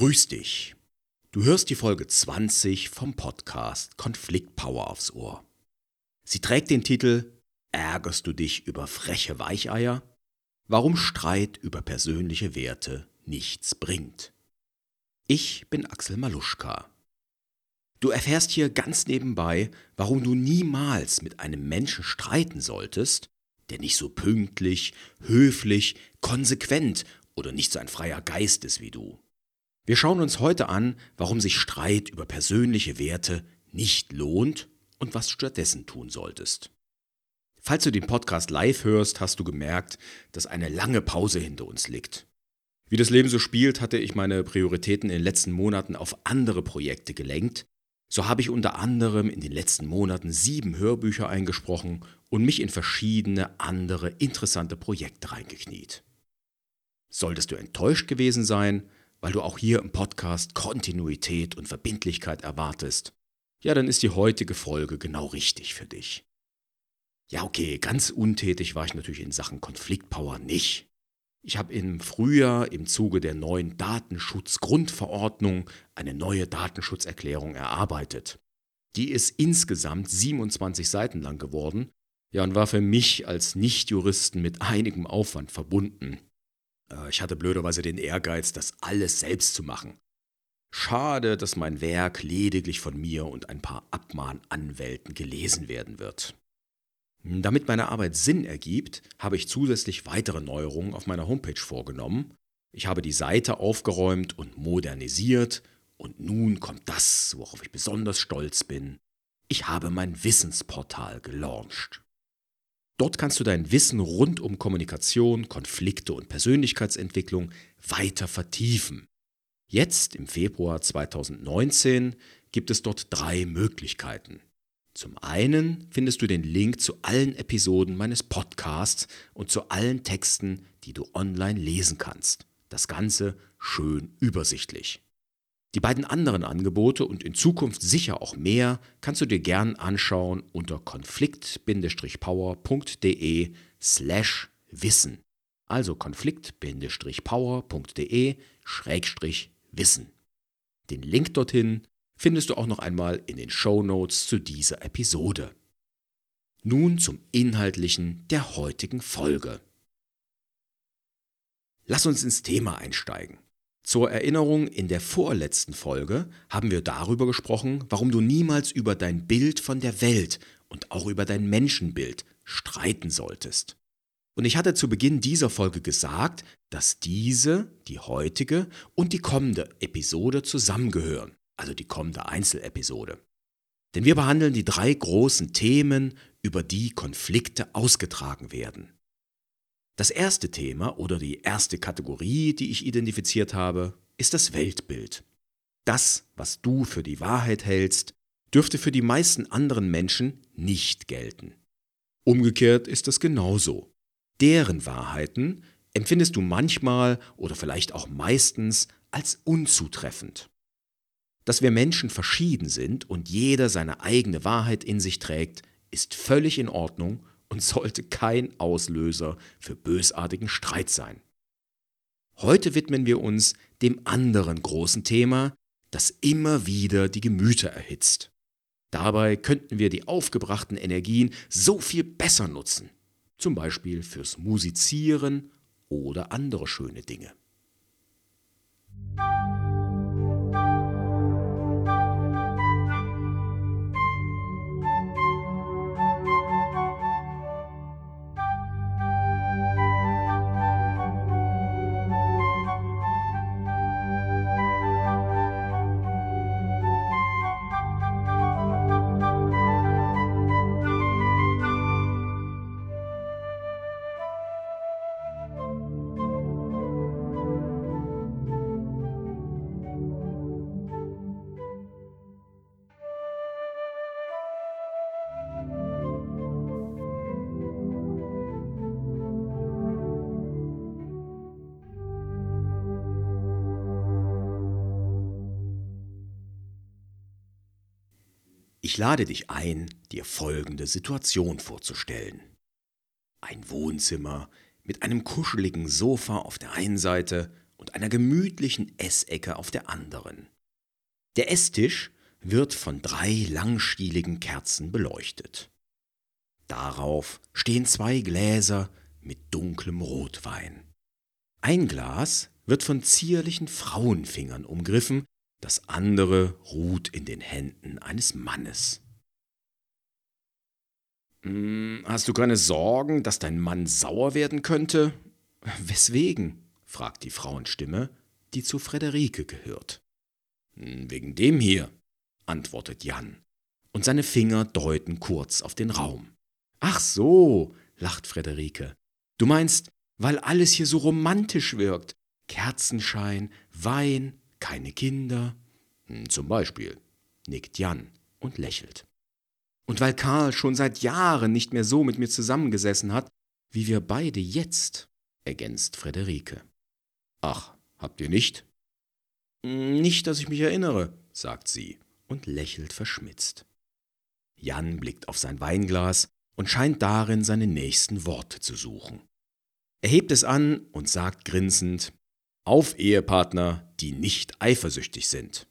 Grüß dich. Du hörst die Folge 20 vom Podcast Konfliktpower aufs Ohr. Sie trägt den Titel Ärgerst du dich über freche Weicheier? Warum Streit über persönliche Werte nichts bringt. Ich bin Axel Maluschka. Du erfährst hier ganz nebenbei, warum du niemals mit einem Menschen streiten solltest, der nicht so pünktlich, höflich, konsequent oder nicht so ein freier Geist ist wie du. Wir schauen uns heute an, warum sich Streit über persönliche Werte nicht lohnt und was du stattdessen tun solltest. Falls du den Podcast live hörst, hast du gemerkt, dass eine lange Pause hinter uns liegt. Wie das Leben so spielt, hatte ich meine Prioritäten in den letzten Monaten auf andere Projekte gelenkt. So habe ich unter anderem in den letzten Monaten sieben Hörbücher eingesprochen und mich in verschiedene andere interessante Projekte reingekniet. Solltest du enttäuscht gewesen sein, weil du auch hier im Podcast Kontinuität und Verbindlichkeit erwartest, ja, dann ist die heutige Folge genau richtig für dich. Ja, okay, ganz untätig war ich natürlich in Sachen Konfliktpower nicht. Ich habe im Frühjahr im Zuge der neuen Datenschutzgrundverordnung eine neue Datenschutzerklärung erarbeitet. Die ist insgesamt 27 Seiten lang geworden, ja, und war für mich als Nichtjuristen mit einigem Aufwand verbunden. Äh, ich hatte blöderweise den Ehrgeiz, das alles selbst zu machen. Schade, dass mein Werk lediglich von mir und ein paar Abmahnanwälten gelesen werden wird. Damit meine Arbeit Sinn ergibt, habe ich zusätzlich weitere Neuerungen auf meiner Homepage vorgenommen. Ich habe die Seite aufgeräumt und modernisiert und nun kommt das, worauf ich besonders stolz bin. Ich habe mein Wissensportal gelauncht. Dort kannst du dein Wissen rund um Kommunikation, Konflikte und Persönlichkeitsentwicklung weiter vertiefen. Jetzt, im Februar 2019, gibt es dort drei Möglichkeiten. Zum einen findest du den Link zu allen Episoden meines Podcasts und zu allen Texten, die du online lesen kannst. Das Ganze schön übersichtlich. Die beiden anderen Angebote und in Zukunft sicher auch mehr kannst du dir gern anschauen unter konflikt-power.de slash wissen. Also konflikt-power.de schrägstrich wissen. Den Link dorthin findest du auch noch einmal in den Show Notes zu dieser Episode. Nun zum Inhaltlichen der heutigen Folge. Lass uns ins Thema einsteigen. Zur Erinnerung, in der vorletzten Folge haben wir darüber gesprochen, warum du niemals über dein Bild von der Welt und auch über dein Menschenbild streiten solltest. Und ich hatte zu Beginn dieser Folge gesagt, dass diese, die heutige und die kommende Episode zusammengehören, also die kommende Einzelepisode. Denn wir behandeln die drei großen Themen, über die Konflikte ausgetragen werden. Das erste Thema oder die erste Kategorie, die ich identifiziert habe, ist das Weltbild. Das, was du für die Wahrheit hältst, dürfte für die meisten anderen Menschen nicht gelten. Umgekehrt ist das genauso. Deren Wahrheiten empfindest du manchmal oder vielleicht auch meistens als unzutreffend. Dass wir Menschen verschieden sind und jeder seine eigene Wahrheit in sich trägt, ist völlig in Ordnung und sollte kein Auslöser für bösartigen Streit sein. Heute widmen wir uns dem anderen großen Thema, das immer wieder die Gemüter erhitzt. Dabei könnten wir die aufgebrachten Energien so viel besser nutzen, zum Beispiel fürs Musizieren oder andere schöne Dinge. Lade dich ein, dir folgende Situation vorzustellen. Ein Wohnzimmer mit einem kuscheligen Sofa auf der einen Seite und einer gemütlichen Essecke auf der anderen. Der Esstisch wird von drei langstieligen Kerzen beleuchtet. Darauf stehen zwei Gläser mit dunklem Rotwein. Ein Glas wird von zierlichen Frauenfingern umgriffen, das andere ruht in den Händen eines Mannes. Hm, hast du keine Sorgen, dass dein Mann sauer werden könnte? Weswegen? fragt die Frauenstimme, die zu Frederike gehört. Hm, wegen dem hier, antwortet Jan, und seine Finger deuten kurz auf den Raum. Ach so, lacht Frederike. Du meinst, weil alles hier so romantisch wirkt. Kerzenschein, Wein, keine Kinder. Hm, zum Beispiel, nickt Jan und lächelt. Und weil Karl schon seit Jahren nicht mehr so mit mir zusammengesessen hat, wie wir beide jetzt, ergänzt Frederike. Ach, habt ihr nicht? Nicht, dass ich mich erinnere, sagt sie und lächelt verschmitzt. Jan blickt auf sein Weinglas und scheint darin seine nächsten Worte zu suchen. Er hebt es an und sagt grinsend Auf Ehepartner, die nicht eifersüchtig sind.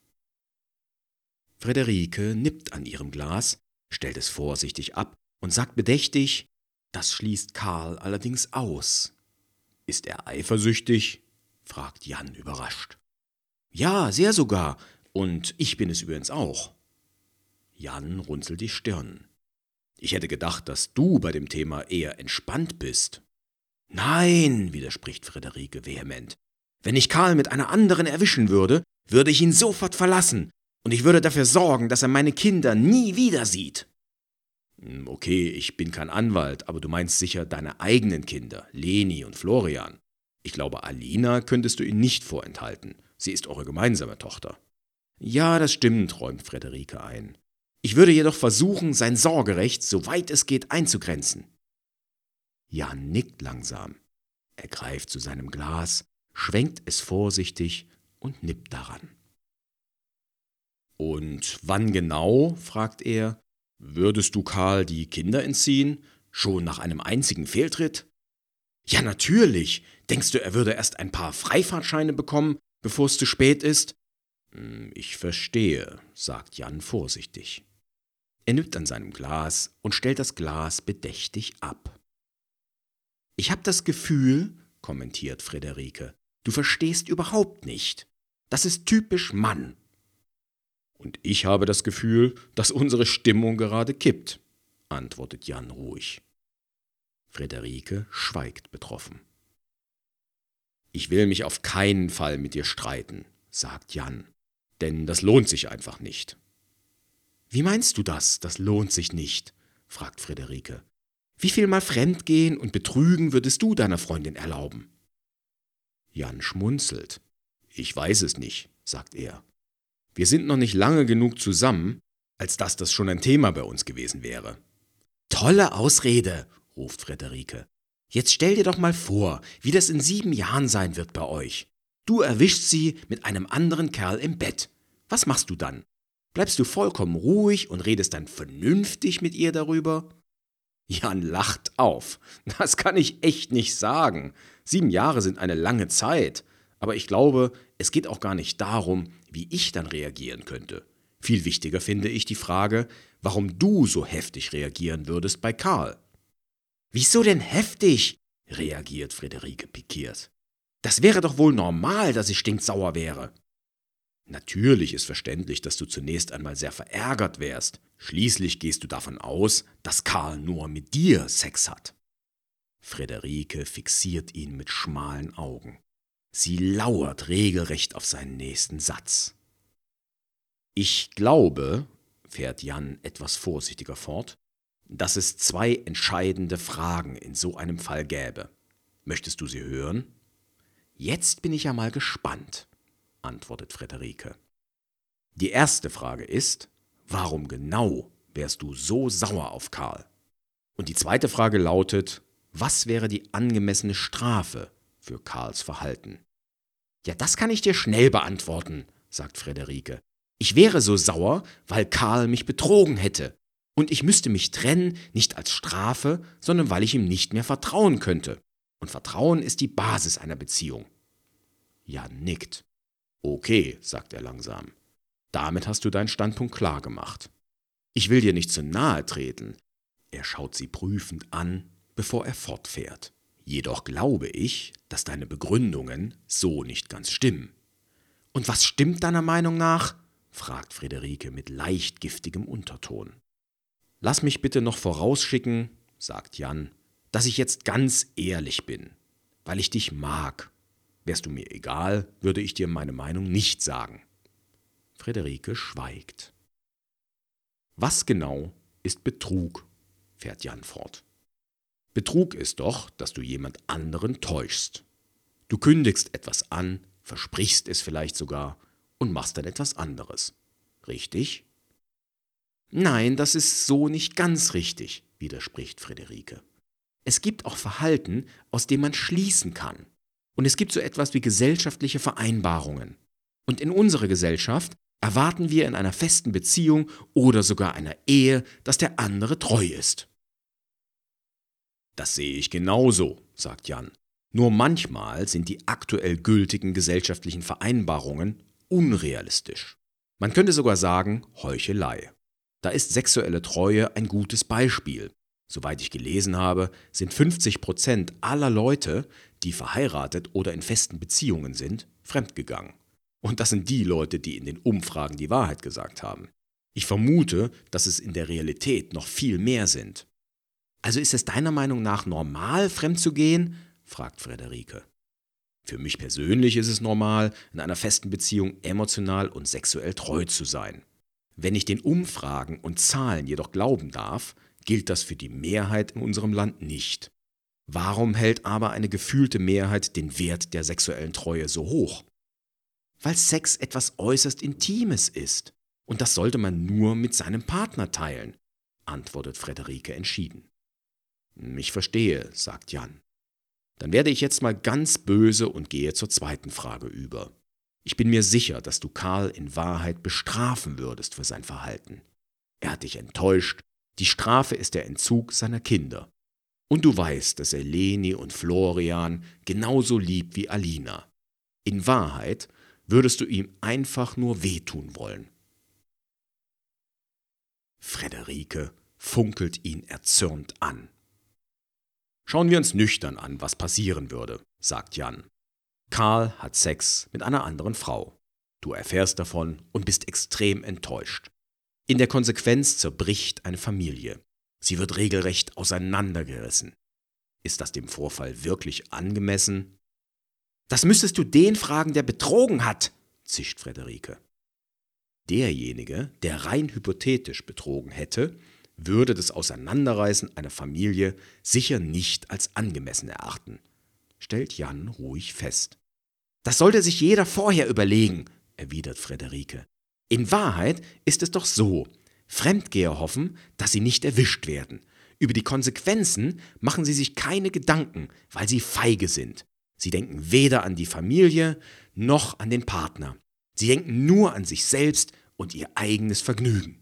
Frederike nippt an ihrem Glas, stellt es vorsichtig ab und sagt bedächtig Das schließt Karl allerdings aus. Ist er eifersüchtig? fragt Jan überrascht. Ja, sehr sogar, und ich bin es übrigens auch. Jan runzelt die Stirn. Ich hätte gedacht, dass du bei dem Thema eher entspannt bist. Nein, widerspricht Friederike vehement. Wenn ich Karl mit einer anderen erwischen würde, würde ich ihn sofort verlassen, und ich würde dafür sorgen, dass er meine Kinder nie wieder sieht. Hm, okay, ich bin kein Anwalt, aber du meinst sicher deine eigenen Kinder, Leni und Florian. Ich glaube, Alina könntest du ihn nicht vorenthalten. Sie ist eure gemeinsame Tochter. Ja, das stimmt, räumt Frederike ein. Ich würde jedoch versuchen, sein Sorgerecht, soweit es geht, einzugrenzen. Jan nickt langsam. Er greift zu seinem Glas, schwenkt es vorsichtig und nippt daran. Und wann genau, fragt er, würdest du Karl die Kinder entziehen? Schon nach einem einzigen Fehltritt? Ja, natürlich. Denkst du, er würde erst ein paar Freifahrtscheine bekommen, bevor es zu spät ist? Hm, ich verstehe, sagt Jan vorsichtig. Er nippt an seinem Glas und stellt das Glas bedächtig ab. Ich habe das Gefühl, kommentiert Friederike, du verstehst überhaupt nicht. Das ist typisch Mann. Und ich habe das Gefühl, dass unsere Stimmung gerade kippt, antwortet Jan ruhig. Friederike schweigt betroffen. Ich will mich auf keinen Fall mit dir streiten, sagt Jan, denn das lohnt sich einfach nicht. Wie meinst du das, das lohnt sich nicht? fragt Friederike. Wie viel mal Fremdgehen und Betrügen würdest du deiner Freundin erlauben? Jan schmunzelt. Ich weiß es nicht, sagt er. Wir sind noch nicht lange genug zusammen, als dass das schon ein Thema bei uns gewesen wäre. Tolle Ausrede, ruft Friederike. Jetzt stell dir doch mal vor, wie das in sieben Jahren sein wird bei euch. Du erwischst sie mit einem anderen Kerl im Bett. Was machst du dann? Bleibst du vollkommen ruhig und redest dann vernünftig mit ihr darüber? Jan lacht auf. Das kann ich echt nicht sagen. Sieben Jahre sind eine lange Zeit. Aber ich glaube, es geht auch gar nicht darum, wie ich dann reagieren könnte. Viel wichtiger finde ich die Frage, warum du so heftig reagieren würdest bei Karl. Wieso denn heftig? reagiert Friederike pikiert. Das wäre doch wohl normal, dass ich stinksauer wäre. Natürlich ist verständlich, dass du zunächst einmal sehr verärgert wärst. Schließlich gehst du davon aus, dass Karl nur mit dir Sex hat. Friederike fixiert ihn mit schmalen Augen. Sie lauert regelrecht auf seinen nächsten Satz. Ich glaube, fährt Jan etwas vorsichtiger fort, dass es zwei entscheidende Fragen in so einem Fall gäbe. Möchtest du sie hören? Jetzt bin ich ja mal gespannt, antwortet Friederike. Die erste Frage ist, warum genau wärst du so sauer auf Karl? Und die zweite Frage lautet, was wäre die angemessene Strafe für Karls Verhalten? Ja, das kann ich dir schnell beantworten, sagt Friederike. Ich wäre so sauer, weil Karl mich betrogen hätte und ich müsste mich trennen, nicht als Strafe, sondern weil ich ihm nicht mehr vertrauen könnte. Und Vertrauen ist die Basis einer Beziehung. Jan nickt. Okay, sagt er langsam. Damit hast du deinen Standpunkt klar gemacht. Ich will dir nicht zu nahe treten. Er schaut sie prüfend an, bevor er fortfährt. Jedoch glaube ich, dass deine Begründungen so nicht ganz stimmen. Und was stimmt deiner Meinung nach? fragt Friederike mit leicht giftigem Unterton. Lass mich bitte noch vorausschicken, sagt Jan, dass ich jetzt ganz ehrlich bin, weil ich dich mag. Wärst du mir egal, würde ich dir meine Meinung nicht sagen. Friederike schweigt. Was genau ist Betrug? fährt Jan fort. Betrug ist doch, dass du jemand anderen täuschst. Du kündigst etwas an, versprichst es vielleicht sogar und machst dann etwas anderes. Richtig? Nein, das ist so nicht ganz richtig, widerspricht Friederike. Es gibt auch Verhalten, aus dem man schließen kann. Und es gibt so etwas wie gesellschaftliche Vereinbarungen. Und in unserer Gesellschaft erwarten wir in einer festen Beziehung oder sogar einer Ehe, dass der andere treu ist. Das sehe ich genauso, sagt Jan. Nur manchmal sind die aktuell gültigen gesellschaftlichen Vereinbarungen unrealistisch. Man könnte sogar sagen Heuchelei. Da ist sexuelle Treue ein gutes Beispiel. Soweit ich gelesen habe, sind 50 Prozent aller Leute, die verheiratet oder in festen Beziehungen sind, fremdgegangen. Und das sind die Leute, die in den Umfragen die Wahrheit gesagt haben. Ich vermute, dass es in der Realität noch viel mehr sind. Also ist es deiner Meinung nach normal, fremd zu gehen? fragt Frederike. Für mich persönlich ist es normal, in einer festen Beziehung emotional und sexuell treu zu sein. Wenn ich den Umfragen und Zahlen jedoch glauben darf, gilt das für die Mehrheit in unserem Land nicht. Warum hält aber eine gefühlte Mehrheit den Wert der sexuellen Treue so hoch? Weil Sex etwas äußerst Intimes ist. Und das sollte man nur mit seinem Partner teilen, antwortet Frederike entschieden. Ich verstehe, sagt Jan. Dann werde ich jetzt mal ganz böse und gehe zur zweiten Frage über. Ich bin mir sicher, dass du Karl in Wahrheit bestrafen würdest für sein Verhalten. Er hat dich enttäuscht, die Strafe ist der Entzug seiner Kinder. Und du weißt, dass er Leni und Florian genauso liebt wie Alina. In Wahrheit würdest du ihm einfach nur wehtun wollen. Frederike funkelt ihn erzürnt an. Schauen wir uns nüchtern an, was passieren würde, sagt Jan. Karl hat Sex mit einer anderen Frau. Du erfährst davon und bist extrem enttäuscht. In der Konsequenz zerbricht eine Familie. Sie wird regelrecht auseinandergerissen. Ist das dem Vorfall wirklich angemessen? Das müsstest du den fragen, der betrogen hat, zischt Frederike. Derjenige, der rein hypothetisch betrogen hätte, würde das Auseinanderreißen einer Familie sicher nicht als angemessen erachten, stellt Jan ruhig fest. Das sollte sich jeder vorher überlegen, erwidert Frederike. In Wahrheit ist es doch so, Fremdgeher hoffen, dass sie nicht erwischt werden. Über die Konsequenzen machen sie sich keine Gedanken, weil sie feige sind. Sie denken weder an die Familie noch an den Partner. Sie denken nur an sich selbst und ihr eigenes Vergnügen.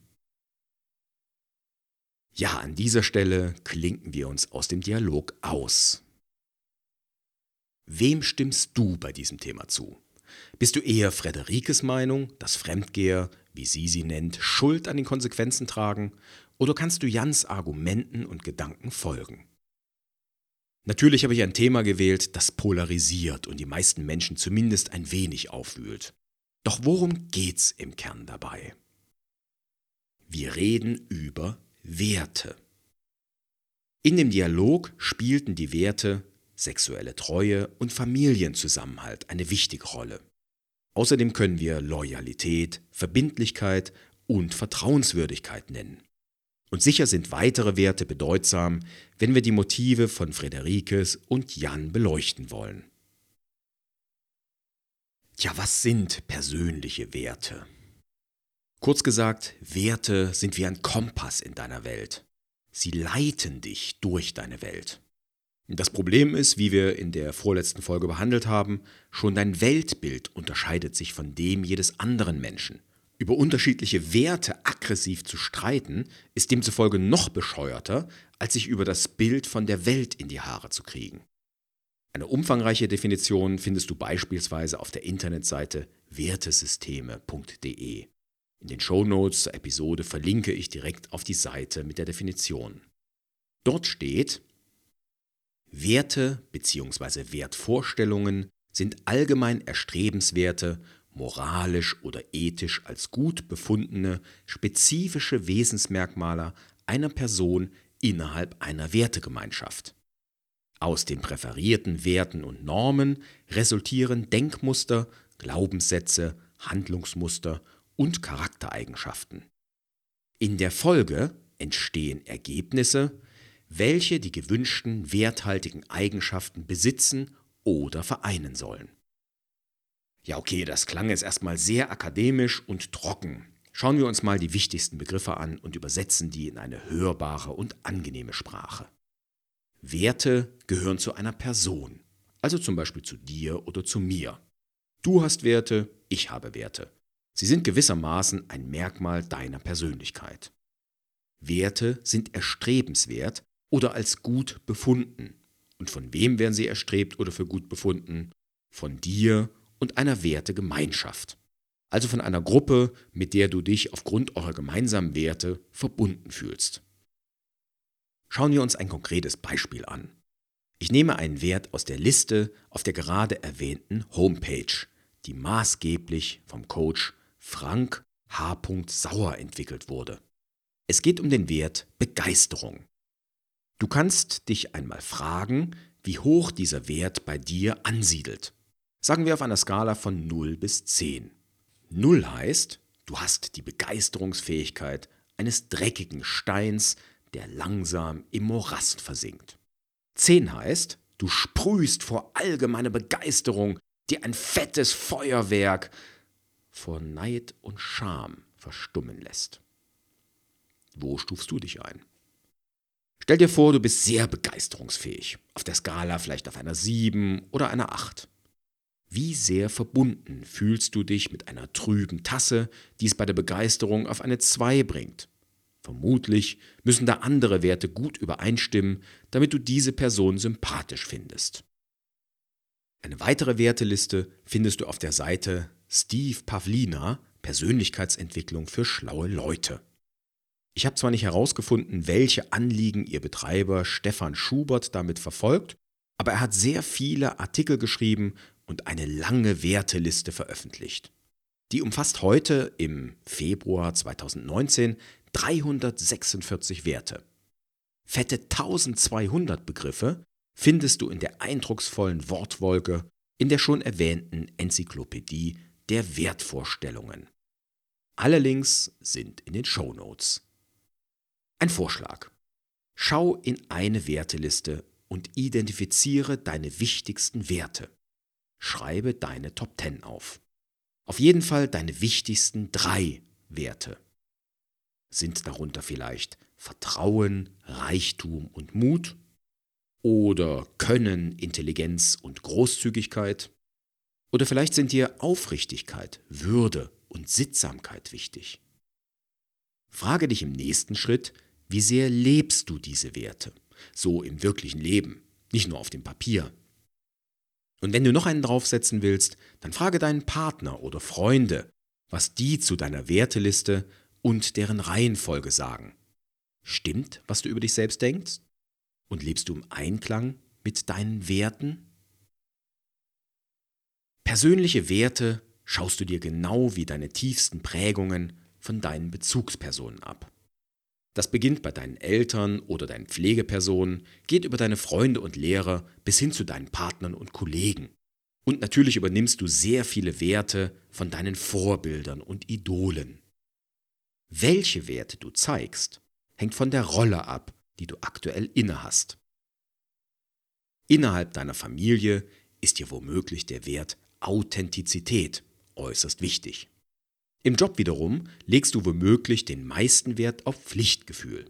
Ja, an dieser Stelle klinken wir uns aus dem Dialog aus. Wem stimmst du bei diesem Thema zu? Bist du eher Frederikes Meinung, dass Fremdgeher, wie sie sie nennt, Schuld an den Konsequenzen tragen, oder kannst du Jans Argumenten und Gedanken folgen? Natürlich habe ich ein Thema gewählt, das polarisiert und die meisten Menschen zumindest ein wenig aufwühlt. Doch worum geht's im Kern dabei? Wir reden über Werte. In dem Dialog spielten die Werte sexuelle Treue und Familienzusammenhalt eine wichtige Rolle. Außerdem können wir Loyalität, Verbindlichkeit und Vertrauenswürdigkeit nennen. Und sicher sind weitere Werte bedeutsam, wenn wir die Motive von Frederikes und Jan beleuchten wollen. Tja, was sind persönliche Werte? Kurz gesagt, Werte sind wie ein Kompass in deiner Welt. Sie leiten dich durch deine Welt. Das Problem ist, wie wir in der vorletzten Folge behandelt haben, schon dein Weltbild unterscheidet sich von dem jedes anderen Menschen. Über unterschiedliche Werte aggressiv zu streiten, ist demzufolge noch bescheuerter, als sich über das Bild von der Welt in die Haare zu kriegen. Eine umfangreiche Definition findest du beispielsweise auf der Internetseite wertesysteme.de. In den Shownotes zur Episode verlinke ich direkt auf die Seite mit der Definition. Dort steht, Werte bzw. Wertvorstellungen sind allgemein erstrebenswerte, moralisch oder ethisch als gut befundene, spezifische Wesensmerkmale einer Person innerhalb einer Wertegemeinschaft. Aus den präferierten Werten und Normen resultieren Denkmuster, Glaubenssätze, Handlungsmuster und Charaktereigenschaften. In der Folge entstehen Ergebnisse, welche die gewünschten werthaltigen Eigenschaften besitzen oder vereinen sollen. Ja, okay, das klang jetzt erstmal sehr akademisch und trocken. Schauen wir uns mal die wichtigsten Begriffe an und übersetzen die in eine hörbare und angenehme Sprache. Werte gehören zu einer Person, also zum Beispiel zu dir oder zu mir. Du hast Werte, ich habe Werte. Sie sind gewissermaßen ein Merkmal deiner Persönlichkeit. Werte sind erstrebenswert oder als gut befunden. Und von wem werden sie erstrebt oder für gut befunden? Von dir und einer Wertegemeinschaft. Also von einer Gruppe, mit der du dich aufgrund eurer gemeinsamen Werte verbunden fühlst. Schauen wir uns ein konkretes Beispiel an. Ich nehme einen Wert aus der Liste auf der gerade erwähnten Homepage, die maßgeblich vom Coach Frank H. Sauer entwickelt wurde. Es geht um den Wert Begeisterung. Du kannst dich einmal fragen, wie hoch dieser Wert bei dir ansiedelt. Sagen wir auf einer Skala von 0 bis 10. 0 heißt, du hast die Begeisterungsfähigkeit eines dreckigen Steins, der langsam im Morast versinkt. 10 heißt, du sprühst vor allgemeiner Begeisterung, die ein fettes Feuerwerk vor Neid und Scham verstummen lässt. Wo stufst du dich ein? Stell dir vor, du bist sehr begeisterungsfähig, auf der Skala vielleicht auf einer 7 oder einer 8. Wie sehr verbunden fühlst du dich mit einer trüben Tasse, die es bei der Begeisterung auf eine 2 bringt? Vermutlich müssen da andere Werte gut übereinstimmen, damit du diese Person sympathisch findest. Eine weitere Werteliste findest du auf der Seite Steve Pavlina Persönlichkeitsentwicklung für schlaue Leute. Ich habe zwar nicht herausgefunden, welche Anliegen ihr Betreiber Stefan Schubert damit verfolgt, aber er hat sehr viele Artikel geschrieben und eine lange Werteliste veröffentlicht. Die umfasst heute im Februar 2019 346 Werte. Fette 1200 Begriffe findest du in der eindrucksvollen Wortwolke in der schon erwähnten Enzyklopädie der Wertvorstellungen. Alle Links sind in den Show Notes. Ein Vorschlag. Schau in eine Werteliste und identifiziere deine wichtigsten Werte. Schreibe deine Top 10 auf. Auf jeden Fall deine wichtigsten drei Werte. Sind darunter vielleicht Vertrauen, Reichtum und Mut? Oder Können, Intelligenz und Großzügigkeit? Oder vielleicht sind dir Aufrichtigkeit, Würde und Sittsamkeit wichtig? Frage dich im nächsten Schritt, wie sehr lebst du diese Werte? So im wirklichen Leben, nicht nur auf dem Papier. Und wenn du noch einen draufsetzen willst, dann frage deinen Partner oder Freunde, was die zu deiner Werteliste und deren Reihenfolge sagen. Stimmt, was du über dich selbst denkst? Und lebst du im Einklang mit deinen Werten? Persönliche Werte schaust du dir genau wie deine tiefsten Prägungen von deinen Bezugspersonen ab. Das beginnt bei deinen Eltern oder deinen Pflegepersonen, geht über deine Freunde und Lehrer bis hin zu deinen Partnern und Kollegen. Und natürlich übernimmst du sehr viele Werte von deinen Vorbildern und Idolen. Welche Werte du zeigst, hängt von der Rolle ab, die du aktuell innehast. Innerhalb deiner Familie ist dir womöglich der Wert Authentizität äußerst wichtig. Im Job wiederum legst du womöglich den meisten Wert auf Pflichtgefühl.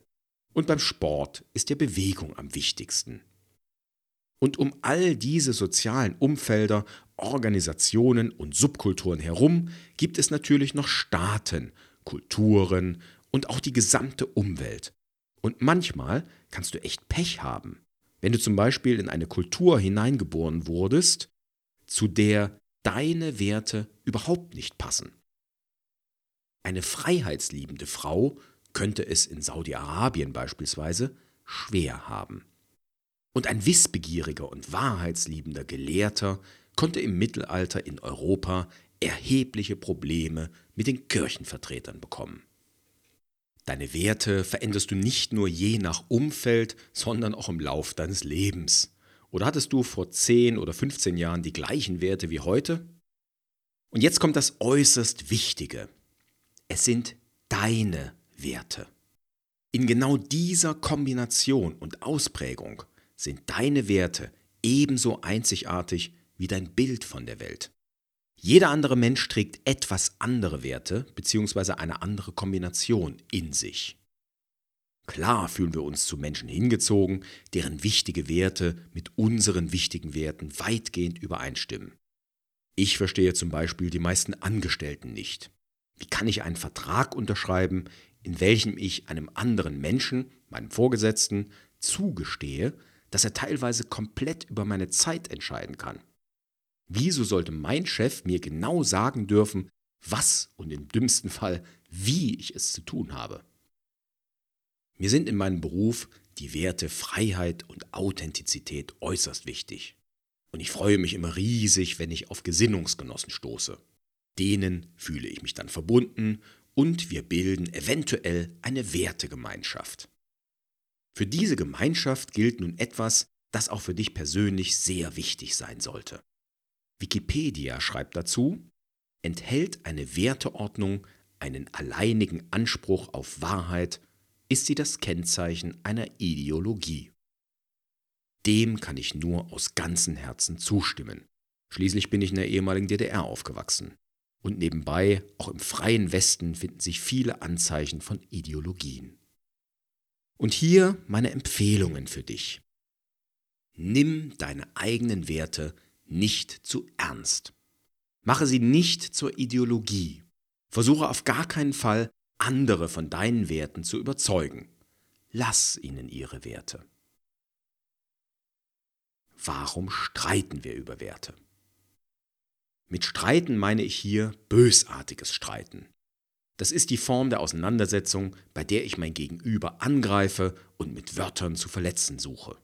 Und beim Sport ist dir Bewegung am wichtigsten. Und um all diese sozialen Umfelder, Organisationen und Subkulturen herum gibt es natürlich noch Staaten Kulturen und auch die gesamte Umwelt. Und manchmal kannst du echt Pech haben. Wenn du zum Beispiel in eine Kultur hineingeboren wurdest, zu der deine Werte überhaupt nicht passen. Eine freiheitsliebende Frau könnte es in Saudi-Arabien beispielsweise schwer haben. Und ein wissbegieriger und wahrheitsliebender Gelehrter konnte im Mittelalter in Europa erhebliche Probleme mit den Kirchenvertretern bekommen. Deine Werte veränderst du nicht nur je nach Umfeld, sondern auch im Lauf deines Lebens. Oder hattest du vor 10 oder 15 Jahren die gleichen Werte wie heute? Und jetzt kommt das äußerst Wichtige. Es sind deine Werte. In genau dieser Kombination und Ausprägung sind deine Werte ebenso einzigartig wie dein Bild von der Welt. Jeder andere Mensch trägt etwas andere Werte bzw. eine andere Kombination in sich. Klar fühlen wir uns zu Menschen hingezogen, deren wichtige Werte mit unseren wichtigen Werten weitgehend übereinstimmen. Ich verstehe zum Beispiel die meisten Angestellten nicht. Wie kann ich einen Vertrag unterschreiben, in welchem ich einem anderen Menschen, meinem Vorgesetzten, zugestehe, dass er teilweise komplett über meine Zeit entscheiden kann? Wieso sollte mein Chef mir genau sagen dürfen, was und im dümmsten Fall, wie ich es zu tun habe? Mir sind in meinem Beruf die Werte Freiheit und Authentizität äußerst wichtig. Und ich freue mich immer riesig, wenn ich auf Gesinnungsgenossen stoße. Denen fühle ich mich dann verbunden und wir bilden eventuell eine Wertegemeinschaft. Für diese Gemeinschaft gilt nun etwas, das auch für dich persönlich sehr wichtig sein sollte. Wikipedia schreibt dazu, enthält eine Werteordnung einen alleinigen Anspruch auf Wahrheit, ist sie das Kennzeichen einer Ideologie. Dem kann ich nur aus ganzem Herzen zustimmen. Schließlich bin ich in der ehemaligen DDR aufgewachsen. Und nebenbei, auch im freien Westen, finden sich viele Anzeichen von Ideologien. Und hier meine Empfehlungen für dich. Nimm deine eigenen Werte nicht zu ernst. Mache sie nicht zur Ideologie. Versuche auf gar keinen Fall, andere von deinen Werten zu überzeugen. Lass ihnen ihre Werte. Warum streiten wir über Werte? Mit Streiten meine ich hier bösartiges Streiten. Das ist die Form der Auseinandersetzung, bei der ich mein Gegenüber angreife und mit Wörtern zu verletzen suche.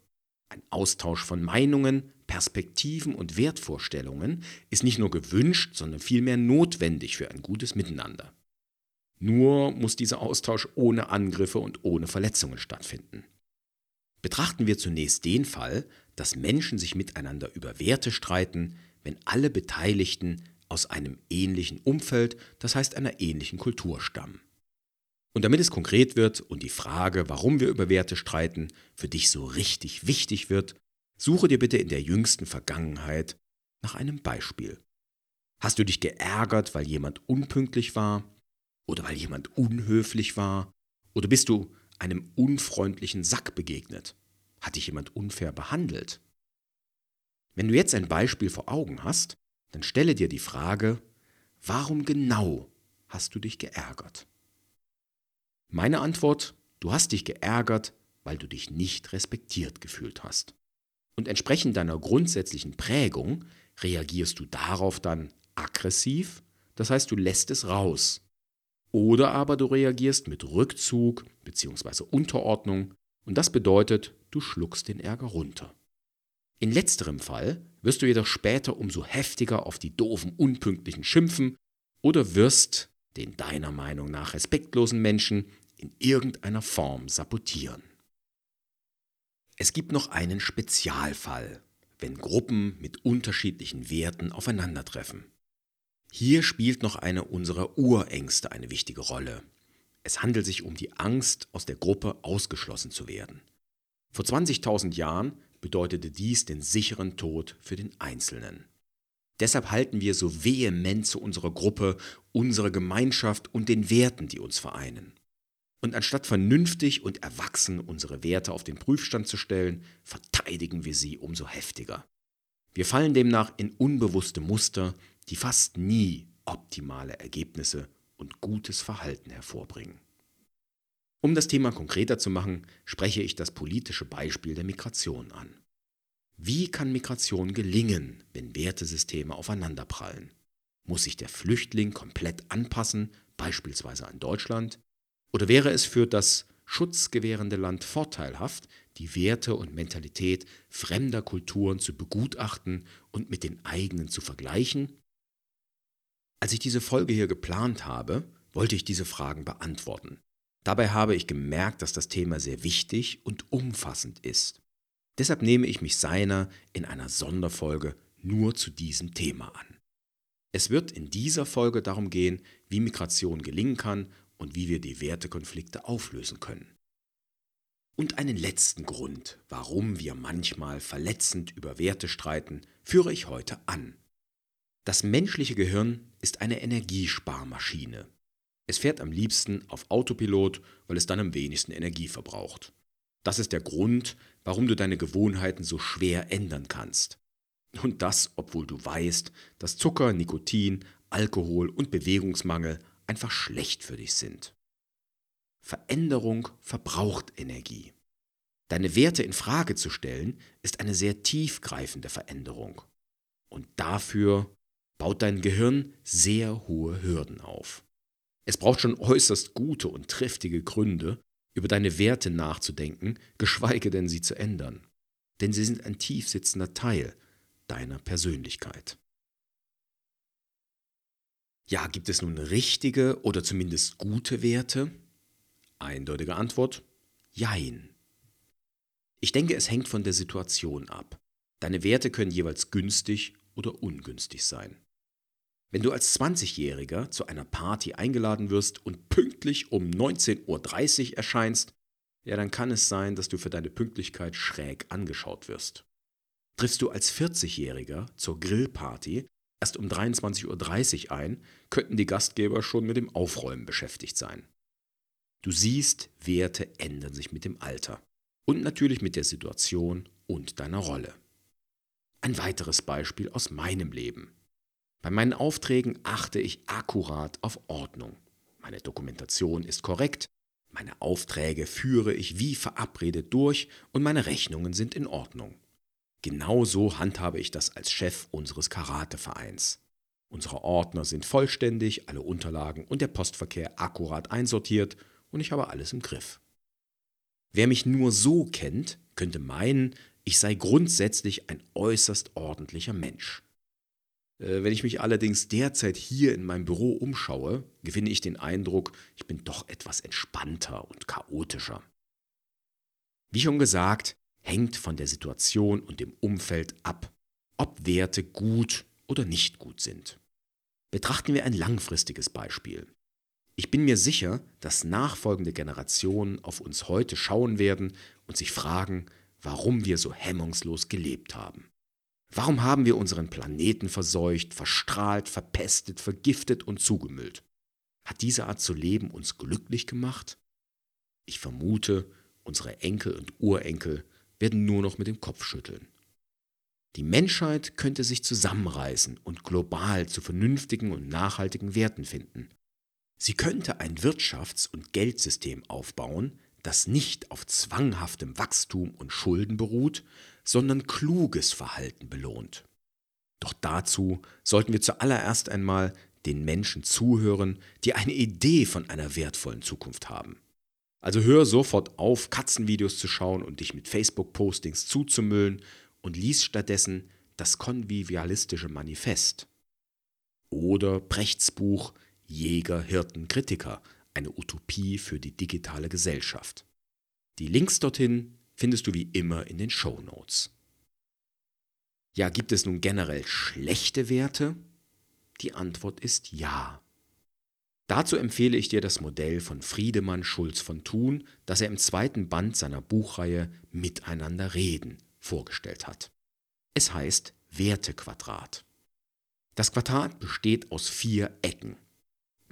Ein Austausch von Meinungen, Perspektiven und Wertvorstellungen ist nicht nur gewünscht, sondern vielmehr notwendig für ein gutes Miteinander. Nur muss dieser Austausch ohne Angriffe und ohne Verletzungen stattfinden. Betrachten wir zunächst den Fall, dass Menschen sich miteinander über Werte streiten, wenn alle Beteiligten aus einem ähnlichen Umfeld, das heißt einer ähnlichen Kultur stammen. Und damit es konkret wird und die Frage, warum wir über Werte streiten, für dich so richtig wichtig wird, suche dir bitte in der jüngsten Vergangenheit nach einem Beispiel. Hast du dich geärgert, weil jemand unpünktlich war? Oder weil jemand unhöflich war? Oder bist du einem unfreundlichen Sack begegnet? Hat dich jemand unfair behandelt? Wenn du jetzt ein Beispiel vor Augen hast, dann stelle dir die Frage, warum genau hast du dich geärgert? Meine Antwort, du hast dich geärgert, weil du dich nicht respektiert gefühlt hast. Und entsprechend deiner grundsätzlichen Prägung reagierst du darauf dann aggressiv, das heißt du lässt es raus. Oder aber du reagierst mit Rückzug bzw. Unterordnung und das bedeutet, du schluckst den Ärger runter. In letzterem Fall wirst du jedoch später umso heftiger auf die doofen Unpünktlichen schimpfen oder wirst den deiner Meinung nach respektlosen Menschen in irgendeiner Form sabotieren. Es gibt noch einen Spezialfall, wenn Gruppen mit unterschiedlichen Werten aufeinandertreffen. Hier spielt noch eine unserer Urängste eine wichtige Rolle. Es handelt sich um die Angst, aus der Gruppe ausgeschlossen zu werden. Vor 20.000 Jahren bedeutete dies den sicheren Tod für den Einzelnen. Deshalb halten wir so vehement zu unserer Gruppe, unserer Gemeinschaft und den Werten, die uns vereinen. Und anstatt vernünftig und erwachsen unsere Werte auf den Prüfstand zu stellen, verteidigen wir sie umso heftiger. Wir fallen demnach in unbewusste Muster, die fast nie optimale Ergebnisse und gutes Verhalten hervorbringen. Um das Thema konkreter zu machen, spreche ich das politische Beispiel der Migration an. Wie kann Migration gelingen, wenn Wertesysteme aufeinanderprallen? Muss sich der Flüchtling komplett anpassen, beispielsweise an Deutschland? Oder wäre es für das schutzgewährende Land vorteilhaft, die Werte und Mentalität fremder Kulturen zu begutachten und mit den eigenen zu vergleichen? Als ich diese Folge hier geplant habe, wollte ich diese Fragen beantworten. Dabei habe ich gemerkt, dass das Thema sehr wichtig und umfassend ist. Deshalb nehme ich mich seiner in einer Sonderfolge nur zu diesem Thema an. Es wird in dieser Folge darum gehen, wie Migration gelingen kann und wie wir die Wertekonflikte auflösen können. Und einen letzten Grund, warum wir manchmal verletzend über Werte streiten, führe ich heute an. Das menschliche Gehirn ist eine Energiesparmaschine. Es fährt am liebsten auf Autopilot, weil es dann am wenigsten Energie verbraucht. Das ist der Grund, warum du deine Gewohnheiten so schwer ändern kannst. Und das, obwohl du weißt, dass Zucker, Nikotin, Alkohol und Bewegungsmangel einfach schlecht für dich sind. Veränderung verbraucht Energie. Deine Werte in Frage zu stellen, ist eine sehr tiefgreifende Veränderung. Und dafür baut dein Gehirn sehr hohe Hürden auf. Es braucht schon äußerst gute und triftige Gründe, über deine Werte nachzudenken, geschweige denn sie zu ändern. Denn sie sind ein tief sitzender Teil deiner Persönlichkeit. Ja, gibt es nun richtige oder zumindest gute Werte? Eindeutige Antwort, jein. Ich denke, es hängt von der Situation ab. Deine Werte können jeweils günstig oder ungünstig sein. Wenn du als 20-Jähriger zu einer Party eingeladen wirst und pünktlich um 19.30 Uhr erscheinst, ja, dann kann es sein, dass du für deine Pünktlichkeit schräg angeschaut wirst. Triffst du als 40-Jähriger zur Grillparty erst um 23.30 Uhr ein, könnten die Gastgeber schon mit dem Aufräumen beschäftigt sein. Du siehst, Werte ändern sich mit dem Alter und natürlich mit der Situation und deiner Rolle. Ein weiteres Beispiel aus meinem Leben. Bei meinen Aufträgen achte ich akkurat auf Ordnung. Meine Dokumentation ist korrekt, meine Aufträge führe ich wie verabredet durch und meine Rechnungen sind in Ordnung. Genauso handhabe ich das als Chef unseres Karatevereins. Unsere Ordner sind vollständig, alle Unterlagen und der Postverkehr akkurat einsortiert und ich habe alles im Griff. Wer mich nur so kennt, könnte meinen, ich sei grundsätzlich ein äußerst ordentlicher Mensch. Äh, wenn ich mich allerdings derzeit hier in meinem Büro umschaue, gewinne ich den Eindruck, ich bin doch etwas entspannter und chaotischer. Wie schon gesagt, hängt von der Situation und dem Umfeld ab, ob Werte gut oder nicht gut sind. Betrachten wir ein langfristiges Beispiel. Ich bin mir sicher, dass nachfolgende Generationen auf uns heute schauen werden und sich fragen, warum wir so hemmungslos gelebt haben. Warum haben wir unseren Planeten verseucht, verstrahlt, verpestet, vergiftet und zugemüllt? Hat diese Art zu leben uns glücklich gemacht? Ich vermute, unsere Enkel und Urenkel werden nur noch mit dem Kopf schütteln. Die Menschheit könnte sich zusammenreißen und global zu vernünftigen und nachhaltigen Werten finden. Sie könnte ein Wirtschafts- und Geldsystem aufbauen, das nicht auf zwanghaftem Wachstum und Schulden beruht, sondern kluges Verhalten belohnt. Doch dazu sollten wir zuallererst einmal den Menschen zuhören, die eine Idee von einer wertvollen Zukunft haben. Also hör sofort auf, Katzenvideos zu schauen und dich mit Facebook-Postings zuzumüllen und lies stattdessen das konvivialistische Manifest. Oder Brechts Buch Jäger, Hirten, Kritiker, eine Utopie für die digitale Gesellschaft. Die Links dorthin findest du wie immer in den Show Notes. Ja, gibt es nun generell schlechte Werte? Die Antwort ist ja. Dazu empfehle ich dir das Modell von Friedemann Schulz von Thun, das er im zweiten Band seiner Buchreihe Miteinander reden vorgestellt hat. Es heißt Wertequadrat. Das Quadrat besteht aus vier Ecken.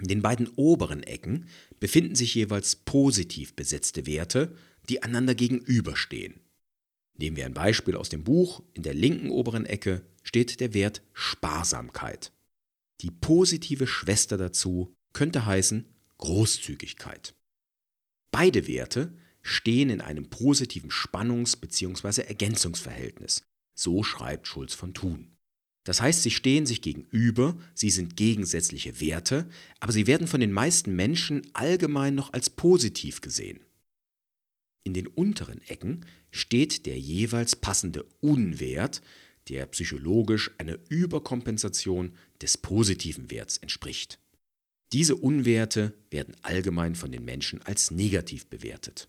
In den beiden oberen Ecken befinden sich jeweils positiv besetzte Werte, die einander gegenüberstehen. Nehmen wir ein Beispiel aus dem Buch. In der linken oberen Ecke steht der Wert Sparsamkeit. Die positive Schwester dazu könnte heißen Großzügigkeit. Beide Werte stehen in einem positiven Spannungs- bzw. Ergänzungsverhältnis. So schreibt Schulz von Thun. Das heißt, sie stehen sich gegenüber, sie sind gegensätzliche Werte, aber sie werden von den meisten Menschen allgemein noch als positiv gesehen. In den unteren Ecken steht der jeweils passende Unwert, der psychologisch einer Überkompensation des positiven Werts entspricht. Diese Unwerte werden allgemein von den Menschen als negativ bewertet.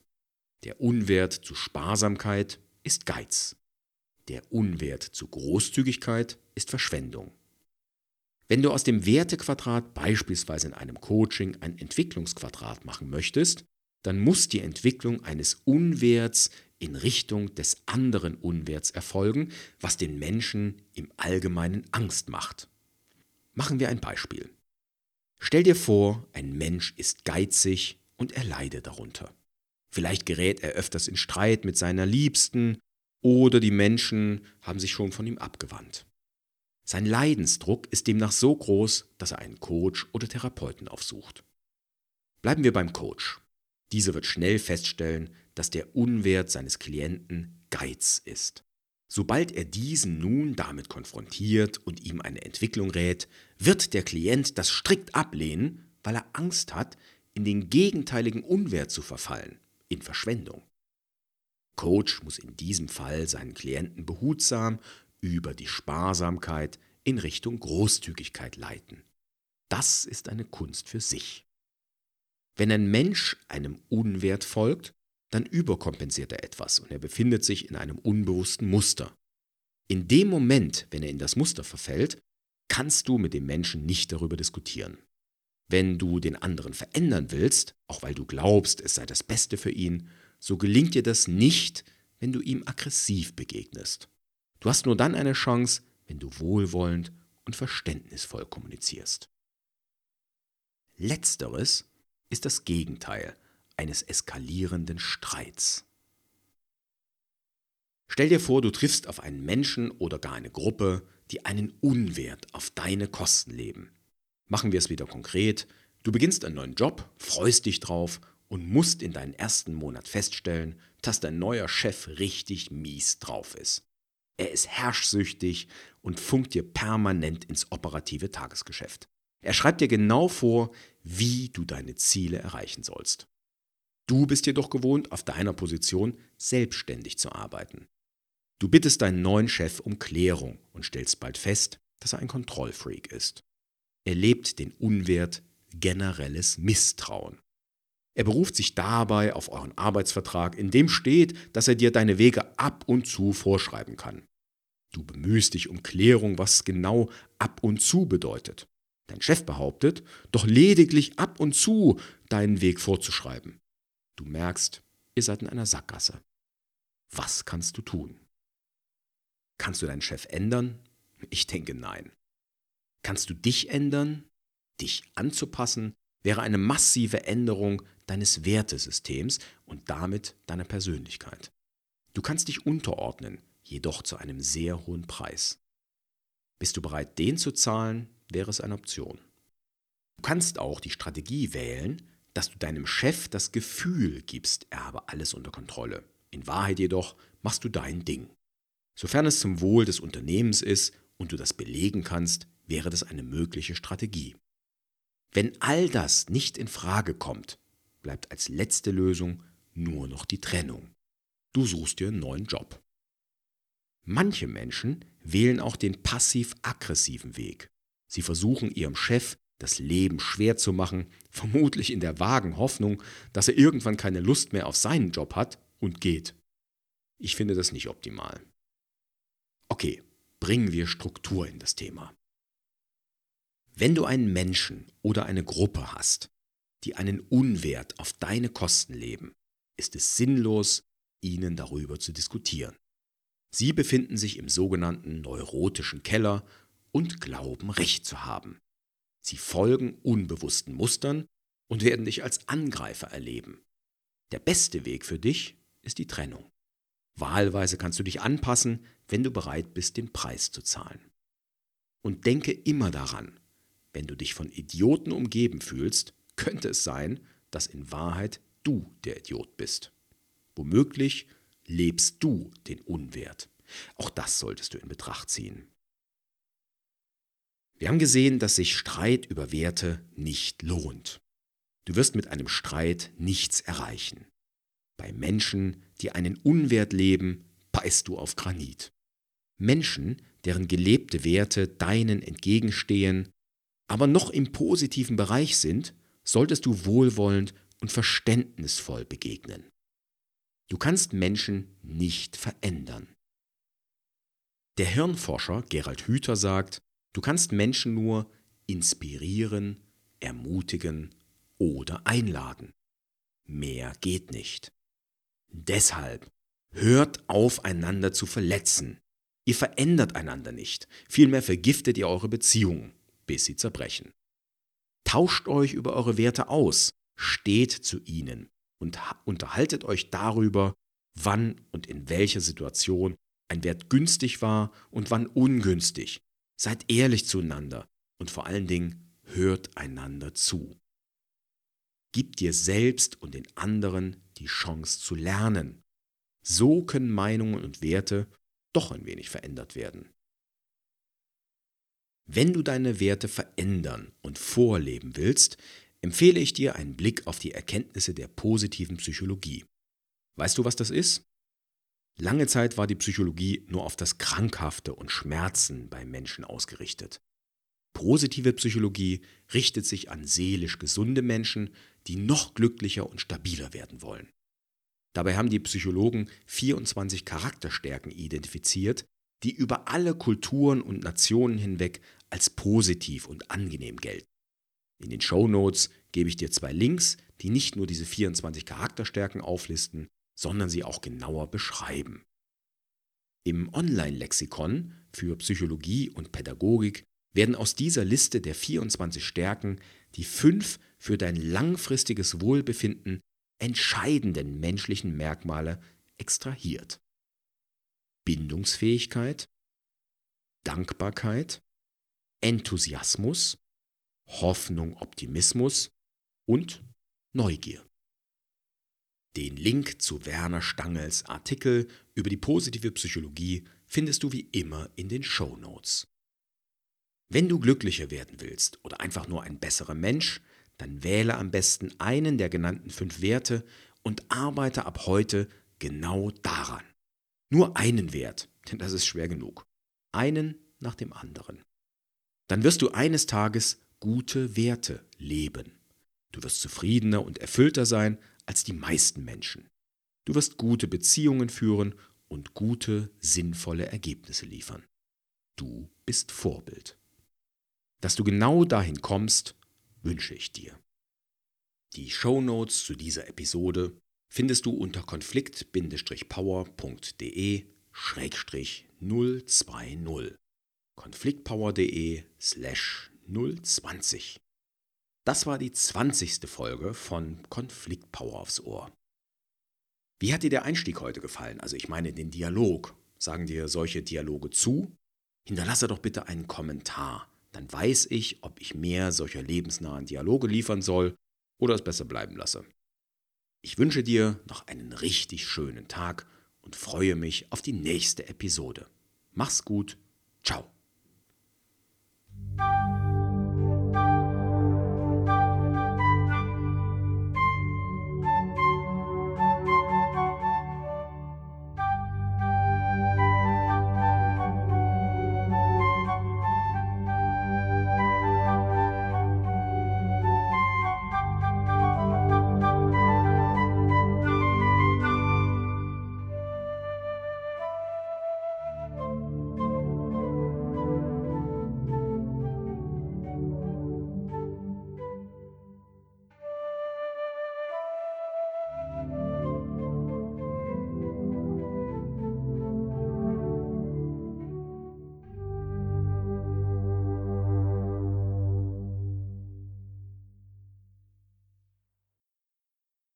Der Unwert zu Sparsamkeit ist Geiz. Der Unwert zu Großzügigkeit ist Verschwendung. Wenn du aus dem Wertequadrat beispielsweise in einem Coaching ein Entwicklungsquadrat machen möchtest, dann muss die Entwicklung eines Unwerts in Richtung des anderen Unwerts erfolgen, was den Menschen im Allgemeinen Angst macht. Machen wir ein Beispiel. Stell dir vor, ein Mensch ist geizig und er leidet darunter. Vielleicht gerät er öfters in Streit mit seiner Liebsten oder die Menschen haben sich schon von ihm abgewandt. Sein Leidensdruck ist demnach so groß, dass er einen Coach oder Therapeuten aufsucht. Bleiben wir beim Coach. Dieser wird schnell feststellen, dass der Unwert seines Klienten Geiz ist. Sobald er diesen nun damit konfrontiert und ihm eine Entwicklung rät, wird der Klient das strikt ablehnen, weil er Angst hat, in den gegenteiligen Unwert zu verfallen, in Verschwendung. Coach muss in diesem Fall seinen Klienten behutsam über die Sparsamkeit in Richtung Großzügigkeit leiten. Das ist eine Kunst für sich. Wenn ein Mensch einem Unwert folgt, dann überkompensiert er etwas und er befindet sich in einem unbewussten Muster. In dem Moment, wenn er in das Muster verfällt, kannst du mit dem Menschen nicht darüber diskutieren. Wenn du den anderen verändern willst, auch weil du glaubst, es sei das Beste für ihn, so gelingt dir das nicht, wenn du ihm aggressiv begegnest. Du hast nur dann eine Chance, wenn du wohlwollend und verständnisvoll kommunizierst. Letzteres ist das Gegenteil eines eskalierenden Streits. Stell dir vor, du triffst auf einen Menschen oder gar eine Gruppe, die einen Unwert auf deine Kosten leben. Machen wir es wieder konkret. Du beginnst einen neuen Job, freust dich drauf und musst in deinen ersten Monat feststellen, dass dein neuer Chef richtig mies drauf ist. Er ist herrschsüchtig und funkt dir permanent ins operative Tagesgeschäft. Er schreibt dir genau vor, wie du deine Ziele erreichen sollst. Du bist jedoch gewohnt, auf deiner Position selbstständig zu arbeiten. Du bittest deinen neuen Chef um Klärung und stellst bald fest, dass er ein Kontrollfreak ist. Er lebt den Unwert generelles Misstrauen. Er beruft sich dabei auf euren Arbeitsvertrag, in dem steht, dass er dir deine Wege ab und zu vorschreiben kann. Du bemühst dich um Klärung, was genau ab und zu bedeutet. Dein Chef behauptet, doch lediglich ab und zu deinen Weg vorzuschreiben. Du merkst, ihr seid in einer Sackgasse. Was kannst du tun? Kannst du deinen Chef ändern? Ich denke nein. Kannst du dich ändern? Dich anzupassen wäre eine massive Änderung deines Wertesystems und damit deiner Persönlichkeit. Du kannst dich unterordnen, jedoch zu einem sehr hohen Preis. Bist du bereit, den zu zahlen, wäre es eine Option. Du kannst auch die Strategie wählen, dass du deinem Chef das Gefühl gibst, er habe alles unter Kontrolle. In Wahrheit jedoch machst du dein Ding. Sofern es zum Wohl des Unternehmens ist und du das belegen kannst, wäre das eine mögliche Strategie. Wenn all das nicht in Frage kommt, bleibt als letzte Lösung nur noch die Trennung. Du suchst dir einen neuen Job. Manche Menschen wählen auch den passiv-aggressiven Weg. Sie versuchen ihrem Chef das Leben schwer zu machen, vermutlich in der vagen Hoffnung, dass er irgendwann keine Lust mehr auf seinen Job hat und geht. Ich finde das nicht optimal. Okay, bringen wir Struktur in das Thema. Wenn du einen Menschen oder eine Gruppe hast, die einen Unwert auf deine Kosten leben, ist es sinnlos, ihnen darüber zu diskutieren. Sie befinden sich im sogenannten neurotischen Keller und glauben Recht zu haben. Sie folgen unbewussten Mustern und werden dich als Angreifer erleben. Der beste Weg für dich ist die Trennung. Wahlweise kannst du dich anpassen, wenn du bereit bist, den Preis zu zahlen. Und denke immer daran, wenn du dich von Idioten umgeben fühlst, könnte es sein, dass in Wahrheit du der Idiot bist. Womöglich lebst du den Unwert. Auch das solltest du in Betracht ziehen. Wir haben gesehen, dass sich Streit über Werte nicht lohnt. Du wirst mit einem Streit nichts erreichen. Bei Menschen, die einen Unwert leben, beißt du auf Granit. Menschen, deren gelebte Werte deinen entgegenstehen, aber noch im positiven Bereich sind, solltest du wohlwollend und verständnisvoll begegnen. Du kannst Menschen nicht verändern. Der Hirnforscher Gerald Hüther sagt, du kannst Menschen nur inspirieren, ermutigen oder einladen. Mehr geht nicht. Deshalb hört auf, einander zu verletzen. Ihr verändert einander nicht, vielmehr vergiftet ihr eure Beziehungen, bis sie zerbrechen. Tauscht euch über eure Werte aus, steht zu ihnen und unterhaltet euch darüber, wann und in welcher Situation ein Wert günstig war und wann ungünstig. Seid ehrlich zueinander und vor allen Dingen hört einander zu. Gib dir selbst und den anderen die Chance zu lernen. So können Meinungen und Werte doch ein wenig verändert werden. Wenn du deine Werte verändern und vorleben willst, empfehle ich dir einen Blick auf die Erkenntnisse der positiven Psychologie. Weißt du, was das ist? Lange Zeit war die Psychologie nur auf das Krankhafte und Schmerzen bei Menschen ausgerichtet. Positive Psychologie richtet sich an seelisch gesunde Menschen, die noch glücklicher und stabiler werden wollen. Dabei haben die Psychologen 24 Charakterstärken identifiziert, die über alle Kulturen und Nationen hinweg als positiv und angenehm gelten. In den Show Notes gebe ich dir zwei Links, die nicht nur diese 24 Charakterstärken auflisten, sondern sie auch genauer beschreiben. Im Online-Lexikon für Psychologie und Pädagogik werden aus dieser Liste der 24 Stärken die fünf für dein langfristiges Wohlbefinden entscheidenden menschlichen Merkmale extrahiert. Bindungsfähigkeit, Dankbarkeit, Enthusiasmus, Hoffnung, Optimismus und Neugier. Den Link zu Werner Stangels Artikel über die positive Psychologie findest du wie immer in den Show Notes. Wenn du glücklicher werden willst oder einfach nur ein besserer Mensch, dann wähle am besten einen der genannten fünf Werte und arbeite ab heute genau daran. Nur einen Wert, denn das ist schwer genug. Einen nach dem anderen. Dann wirst du eines Tages gute Werte leben. Du wirst zufriedener und erfüllter sein als die meisten Menschen. Du wirst gute Beziehungen führen und gute, sinnvolle Ergebnisse liefern. Du bist Vorbild. Dass du genau dahin kommst, wünsche ich dir. Die Show Notes zu dieser Episode findest du unter konflikt-power.de 020 konfliktpower.de slash 020 Das war die 20. Folge von Konfliktpower aufs Ohr. Wie hat dir der Einstieg heute gefallen? Also ich meine den Dialog. Sagen dir solche Dialoge zu? Hinterlasse doch bitte einen Kommentar dann weiß ich, ob ich mehr solcher lebensnahen Dialoge liefern soll oder es besser bleiben lasse. Ich wünsche dir noch einen richtig schönen Tag und freue mich auf die nächste Episode. Mach's gut. Ciao.